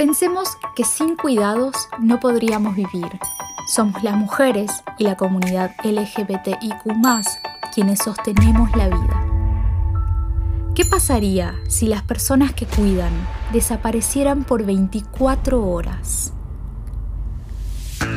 Pensemos que sin cuidados no podríamos vivir. Somos las mujeres y la comunidad LGBTIQ quienes sostenemos la vida. ¿Qué pasaría si las personas que cuidan desaparecieran por 24 horas?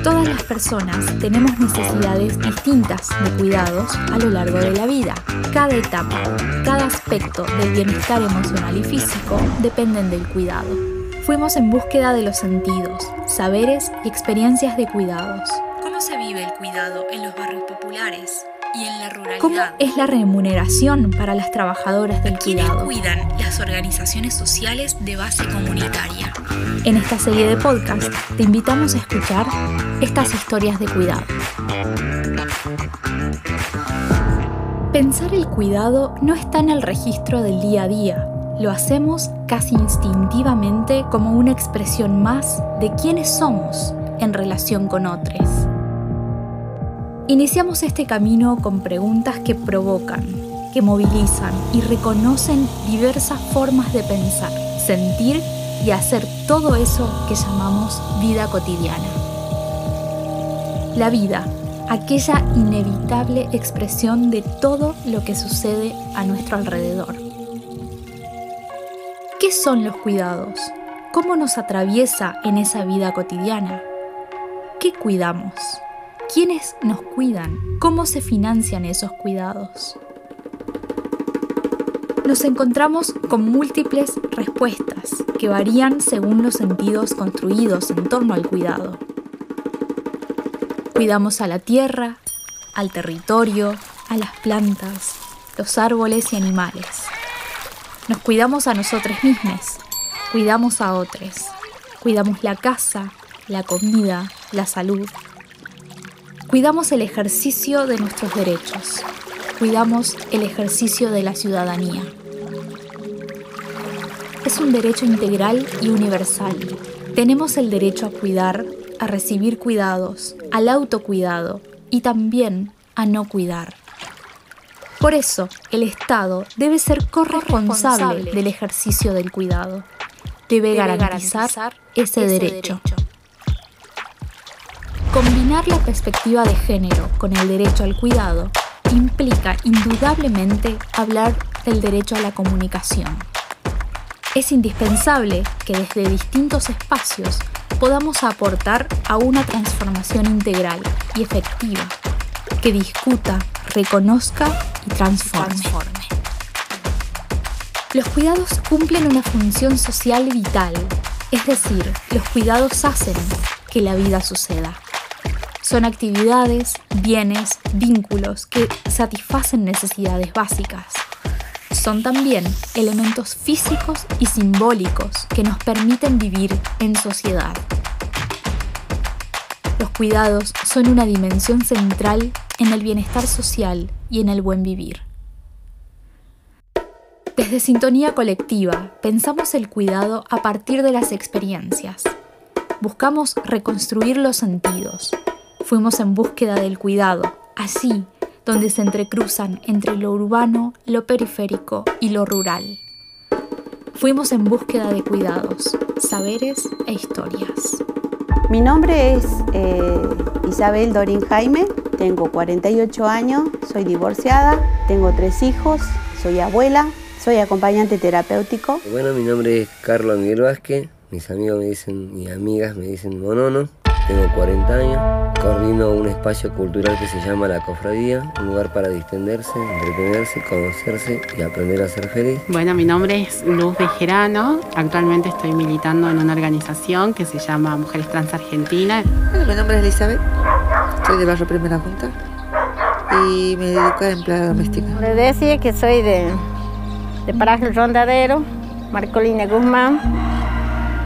Todas las personas tenemos necesidades distintas de cuidados a lo largo de la vida. Cada etapa, cada aspecto del bienestar emocional y físico dependen del cuidado. Fuimos en búsqueda de los sentidos, saberes y experiencias de cuidados. ¿Cómo se vive el cuidado en los barrios populares? y en la ruralidad. ¿Cómo es la remuneración para las trabajadoras del cuidado? cuidan las organizaciones sociales de base comunitaria? En esta serie de podcast te invitamos a escuchar estas historias de cuidado. Pensar el cuidado no está en el registro del día a día. Lo hacemos casi instintivamente como una expresión más de quiénes somos en relación con otros. Iniciamos este camino con preguntas que provocan, que movilizan y reconocen diversas formas de pensar, sentir y hacer todo eso que llamamos vida cotidiana. La vida, aquella inevitable expresión de todo lo que sucede a nuestro alrededor. ¿Qué son los cuidados? ¿Cómo nos atraviesa en esa vida cotidiana? ¿Qué cuidamos? ¿Quiénes nos cuidan? ¿Cómo se financian esos cuidados? Nos encontramos con múltiples respuestas que varían según los sentidos construidos en torno al cuidado. Cuidamos a la tierra, al territorio, a las plantas, los árboles y animales. Nos cuidamos a nosotros mismos, cuidamos a otros, cuidamos la casa, la comida, la salud, Cuidamos el ejercicio de nuestros derechos. Cuidamos el ejercicio de la ciudadanía. Es un derecho integral y universal. Tenemos el derecho a cuidar, a recibir cuidados, al autocuidado y también a no cuidar. Por eso, el Estado debe ser corresponsable del ejercicio del cuidado. Debe, garantizar, ese, derecho. Combinar la perspectiva de género con el derecho al cuidado implica indudablemente hablar del derecho a la comunicación. Es indispensable que desde distintos espacios podamos aportar a una transformación integral y efectiva que discuta, reconozca y transforme. Los cuidados cumplen una función social vital, es decir, los cuidados hacen que la vida suceda. Son actividades, bienes, vínculos que satisfacen necesidades básicas. Son también elementos físicos y simbólicos que nos permiten vivir en sociedad. Los cuidados son una dimensión central en el bienestar social y en el buen vivir. Desde Sintonía Colectiva pensamos el cuidado a partir de las experiencias. Buscamos reconstruir los sentidos, Fuimos en búsqueda del cuidado, así donde se entrecruzan entre lo urbano, lo periférico y lo rural. Fuimos en búsqueda de cuidados, saberes e historias. Mi nombre es eh, Isabel Dorin Jaime, tengo 48 años, soy divorciada, tengo tres hijos, soy abuela, soy acompañante terapéutico. Bueno, mi nombre es Carlos Miguel Vázquez, mis amigos me dicen, mis amigas me dicen Monono, tengo 40 años Coordino un espacio cultural que se llama La Cofradía, un lugar para distenderse, entretenerse, conocerse y aprender a ser feliz. Bueno, mi nombre es Luz Bejerano. Actualmente estoy militando en una organización que se llama Mujeres Trans Argentina. Bueno, mi nombre es Elizabeth, soy de Barrio Primera Junta y me dedico a empleada doméstica. Le decía que soy de, de Paraje Rondadero, Marcolina Guzmán,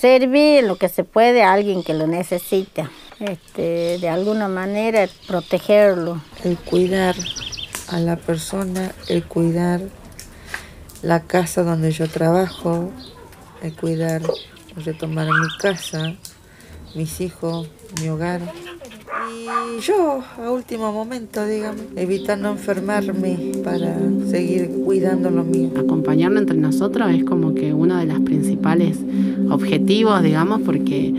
servir lo que se puede a alguien que lo necesita. este, de alguna manera protegerlo. El cuidar a la persona, el cuidar la casa donde yo trabajo, el cuidar, retomar mi casa, mis hijos, mi hogar. Y yo, a último momento, digamos, evitar no enfermarme para seguir cuidando lo mío. Acompañarnos entre nosotros es como que uno de los principales objetivos, digamos, porque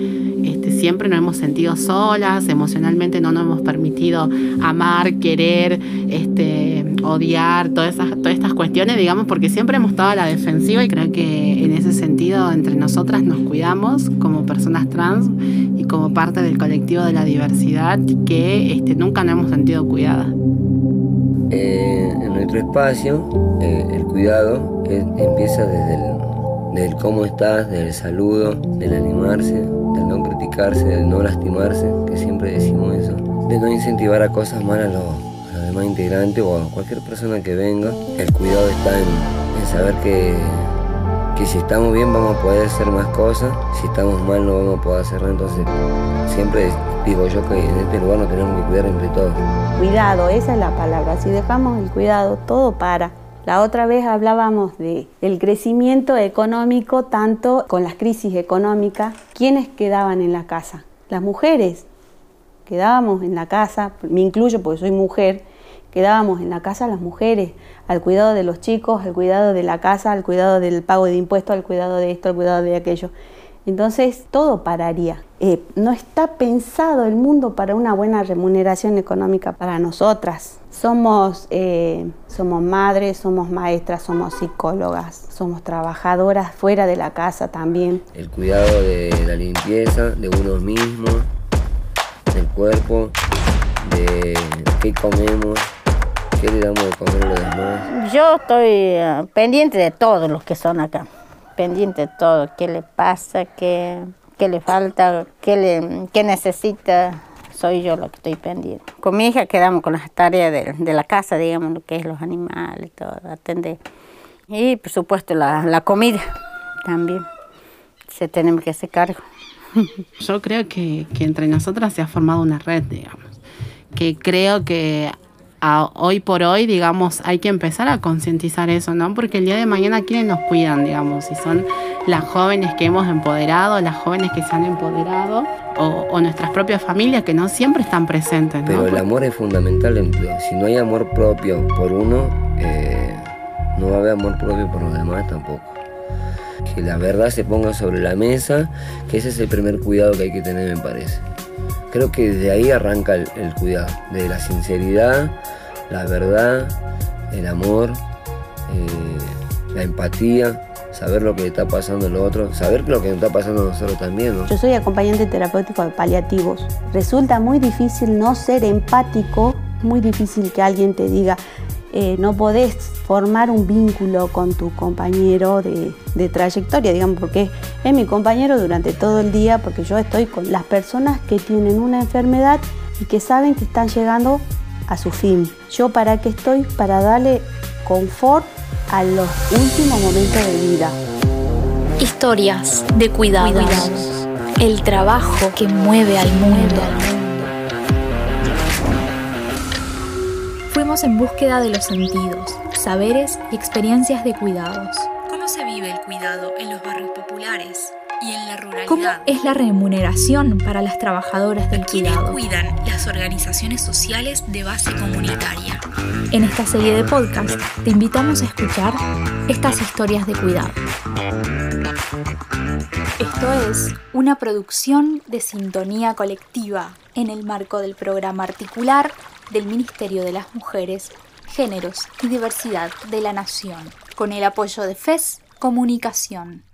este, siempre nos hemos sentido solas, emocionalmente no nos hemos permitido amar, querer, este, odiar, todas, esas, todas estas cuestiones, digamos, porque siempre hemos estado a la defensiva y creo que en ese sentido entre nosotras nos cuidamos como personas trans como parte del colectivo de la diversidad que este, nunca nos hemos sentido cuidadas. Eh, en nuestro espacio, eh, el cuidado eh, empieza desde el, cómo estás, desde el saludo, del animarse, del no criticarse, del no lastimarse, que siempre decimos eso, de no incentivar a cosas malas a los, a los demás integrantes o a cualquier persona que venga. El cuidado está en, en saber que, que si estamos bien vamos a poder hacer más cosas, si estamos mal no vamos a poder hacer nada, entonces siempre digo yo que en este lugar nos tenemos que cuidar entre todos. Cuidado, esa es la palabra. Si dejamos el cuidado, todo para. La otra vez hablábamos de el crecimiento económico, tanto con las crisis económicas. ¿Quiénes quedaban en la casa? Las mujeres. Quedábamos en la casa, me incluyo porque soy mujer, quedábamos en la casa las mujeres, al cuidado de los chicos, al cuidado de la casa, al cuidado del pago de impuestos, al cuidado de esto, al cuidado de aquello. Entonces todo pararía. Eh, no está pensado el mundo para una buena remuneración económica para nosotras. Somos, eh, somos madres, somos maestras, somos psicólogas, somos trabajadoras fuera de la casa también. El cuidado de la limpieza, de uno mismo, del cuerpo, de qué comemos, qué le damos de comer a los demás. Yo estoy eh, pendiente de todos los que son acá, pendiente de todo, qué le pasa, qué, qué le falta, qué, le, qué necesita, soy yo lo que estoy pendiente. Con mi hija quedamos con las tareas de, de la casa, digamos, lo que es los animales, todo, atender. Y por supuesto la, la comida también, se tenemos que hacer cargo. Yo creo que, que entre nosotras se ha formado una red, digamos, que creo que a- hoy por hoy, digamos, hay que empezar a concientizar eso, ¿no? Porque el día de mañana, ¿quiénes nos cuidan, digamos? Si son las jóvenes que hemos empoderado, las jóvenes que se han empoderado, o, o nuestras propias familias que no siempre están presentes, ¿no? Pero el amor es fundamental. en- Si no hay amor propio por uno, eh, no va a haber amor propio por los demás tampoco. Que la verdad se ponga sobre la mesa, que ese es el primer cuidado que hay que tener, me parece. Creo que desde ahí arranca el, cuidado, de la sinceridad, la verdad, el amor, eh, la empatía, saber lo que está pasando al otro, saber lo que nos está pasando a nosotros también. Yo soy acompañante terapéutico de paliativos. Resulta muy difícil no ser empático, muy difícil que alguien te diga, eh, no podés formar un vínculo con tu compañero de, de trayectoria, digamos, porque es mi compañero durante todo el día, porque yo estoy con las personas que tienen una enfermedad y que saben que están llegando a su fin. Yo para qué estoy? Para darle confort a los últimos momentos de vida. Historias de cuidados. El trabajo que mueve al mundo. En búsqueda de los sentidos, saberes y experiencias de cuidados. ¿Cómo se vive el cuidado en los barrios populares y en la ruralidad? ¿Cómo es la remuneración para las trabajadoras del ¿Quiénes cuidado? cuidan las organizaciones sociales de base comunitaria? En esta serie de podcast te invitamos a escuchar estas historias de cuidado. Esto es una producción de sintonía colectiva en el marco del programa articular del Ministerio de las Mujeres, Géneros y Diversidad de la Nación, con el apoyo de FES Comunicación.